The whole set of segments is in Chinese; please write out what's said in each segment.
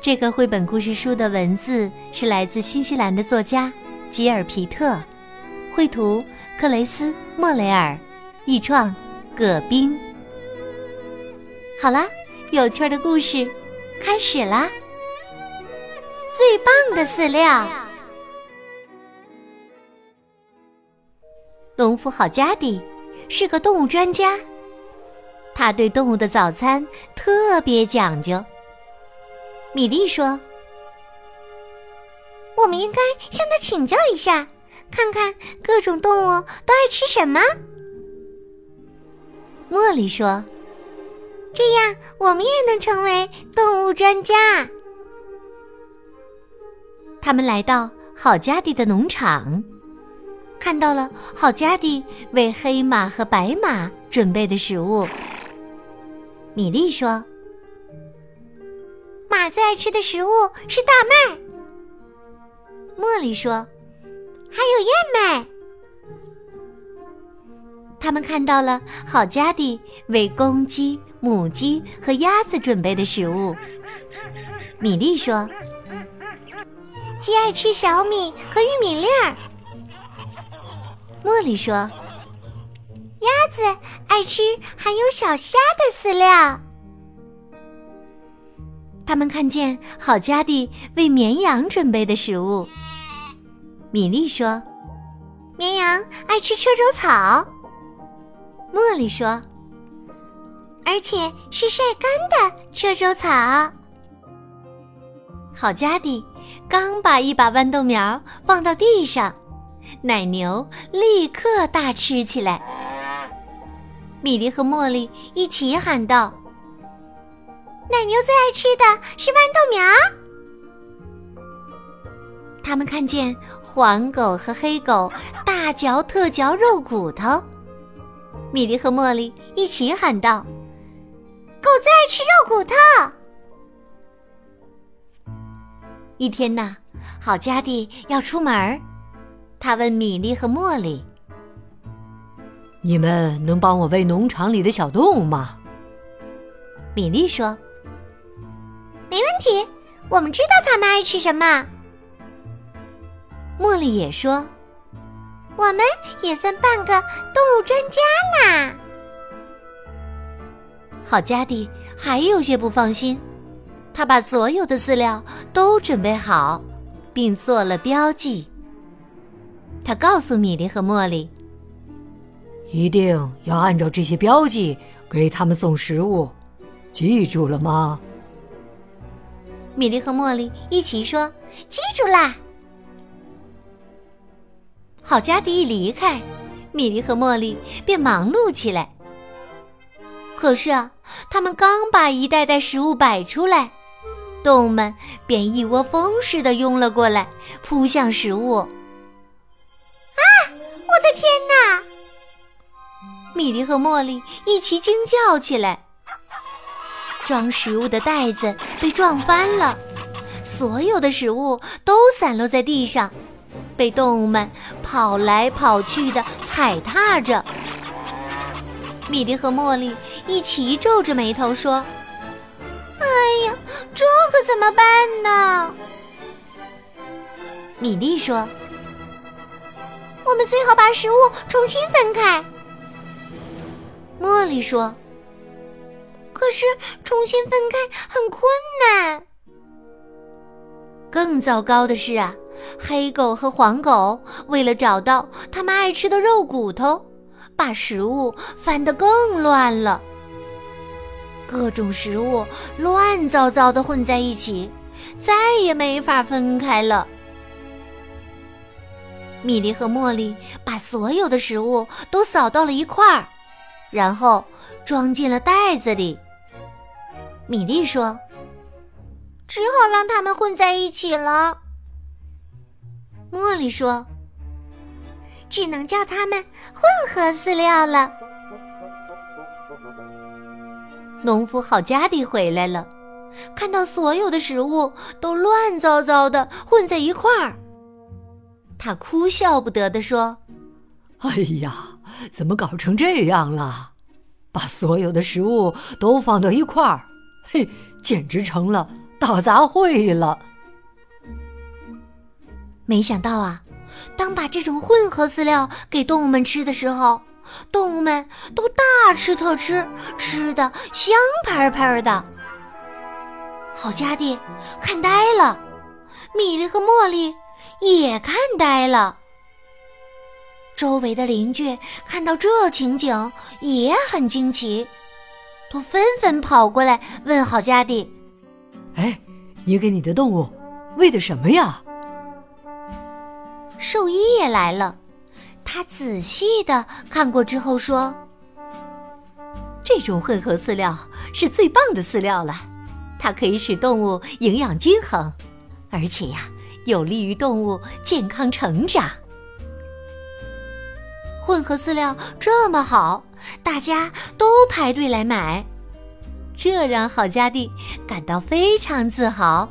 这个绘本故事书的文字是来自新西兰的作家吉尔皮特，绘图克雷斯莫雷尔，译创葛冰。好啦，有趣的故事开始啦！最棒的饲料，农夫好家迪是个动物专家，他对动物的早餐特别讲究。米莉说：“我们应该向他请教一下，看看各种动物都爱吃什么。”茉莉说：“这样我们也能成为动物专家。”他们来到好家迪的农场，看到了好家迪为黑马和白马准备的食物。米莉说。最爱吃的食物是大麦。茉莉说：“还有燕麦。”他们看到了好家迪为公鸡、母鸡和鸭子准备的食物。米莉说：“鸡爱吃小米和玉米粒儿。”茉莉说：“鸭子爱吃含有小虾的饲料。”他们看见好家迪为绵羊准备的食物。米莉说：“绵羊爱吃车轴草。”茉莉说：“而且是晒干的车轴草。”好家迪刚把一把豌豆苗放到地上，奶牛立刻大吃起来。米莉和茉莉一起喊道。奶牛最爱吃的是豌豆苗。他们看见黄狗和黑狗大嚼特嚼肉骨头，米莉和茉莉一起喊道：“狗最爱吃肉骨头。”一天呐，好家弟要出门他问米莉和茉莉：“你们能帮我喂农场里的小动物吗？”米莉说。没问题，我们知道他们爱吃什么。茉莉也说：“我们也算半个动物专家呢。”好家弟还有些不放心，他把所有的饲料都准备好，并做了标记。他告诉米莉和茉莉：“一定要按照这些标记给他们送食物，记住了吗？”米莉和茉莉一起说：“记住啦！”好家迪一离开，米莉和茉莉便忙碌起来。可是啊，他们刚把一袋袋食物摆出来，动物们便一窝蜂似的拥了过来，扑向食物。啊！我的天哪！米莉和茉莉一起惊叫起来。装食物的袋子被撞翻了，所有的食物都散落在地上，被动物们跑来跑去的踩踏着。米莉和茉莉一起皱着眉头说：“哎呀，这可怎么办呢？”米莉说：“我们最好把食物重新分开。”茉莉说。可是重新分开很困难。更糟糕的是啊，黑狗和黄狗为了找到它们爱吃的肉骨头，把食物翻得更乱了。各种食物乱糟糟的混在一起，再也没法分开了。米莉和茉莉把所有的食物都扫到了一块儿，然后装进了袋子里。米莉说：“只好让他们混在一起了。茉莉说：“只能叫它们混合饲料了。”农夫好家地回来了，看到所有的食物都乱糟糟的混在一块儿，他哭笑不得地说：“哎呀，怎么搞成这样了？把所有的食物都放到一块儿，嘿，简直成了大杂烩了。”没想到啊，当把这种混合饲料给动物们吃的时候，动物们都大吃特吃，吃的香喷喷的。好家弟看呆了，米莉和茉莉也看呆了。周围的邻居看到这情景也很惊奇，都纷纷跑过来问好家弟：“哎，你给你的动物喂的什么呀？”兽医也来了。他仔细的看过之后说：“这种混合饲料是最棒的饲料了，它可以使动物营养均衡，而且呀，有利于动物健康成长。混合饲料这么好，大家都排队来买，这让郝家弟感到非常自豪。”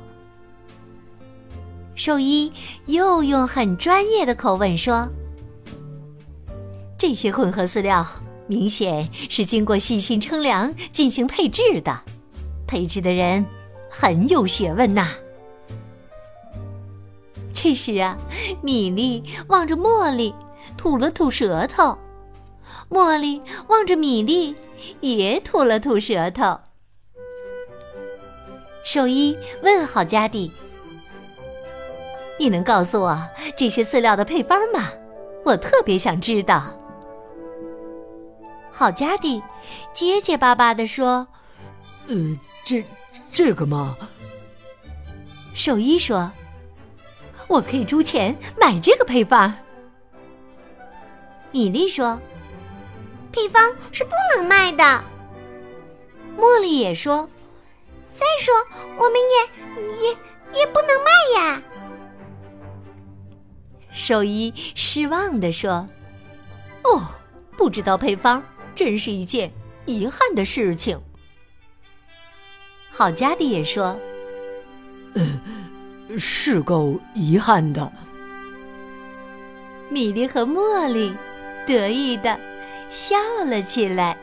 兽医又用很专业的口吻说。这些混合饲料明显是经过细心称量进行配制的，配制的人很有学问呐。这时啊，米粒望着茉莉，吐了吐舌头；茉莉望着米粒，也吐了吐舌头。兽医问好家弟：“你能告诉我这些饲料的配方吗？我特别想知道。”好家弟结结巴巴地说：“呃，这这个嘛。”兽医说：“我可以出钱买这个配方。”米莉说：“配方是不能卖的。”茉莉也说：“再说我们也也也不能卖呀。”兽医失望地说：“哦，不知道配方。”真是一件遗憾的事情。好家的也说：“呃，是够遗憾的。”米莉和茉莉得意的笑了起来。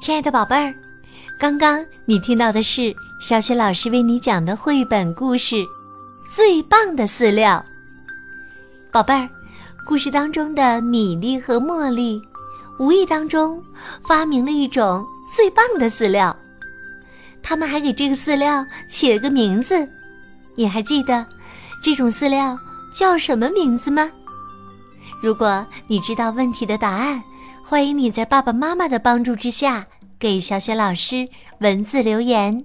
亲爱的宝贝儿，刚刚你听到的是小雪老师为你讲的绘本故事《最棒的饲料》。宝贝儿，故事当中的米粒和茉莉无意当中发明了一种最棒的饲料，他们还给这个饲料起了个名字。你还记得这种饲料叫什么名字吗？如果你知道问题的答案，欢迎你在爸爸妈妈的帮助之下。给小雪老师文字留言，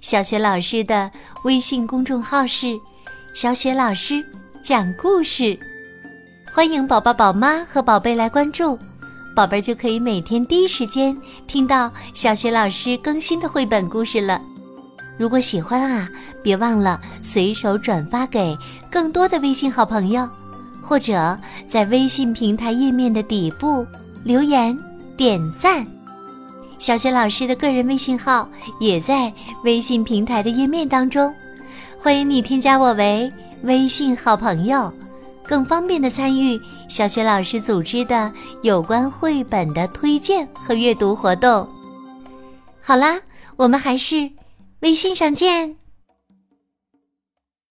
小雪老师的微信公众号是“小雪老师讲故事”，欢迎宝宝、宝妈和宝贝来关注，宝贝就可以每天第一时间听到小雪老师更新的绘本故事了。如果喜欢啊，别忘了随手转发给更多的微信好朋友，或者在微信平台页面的底部留言点赞。小雪老师的个人微信号也在微信平台的页面当中，欢迎你添加我为微信好朋友，更方便的参与小学老师组织的有关绘本的推荐和阅读活动。好啦，我们还是微信上见。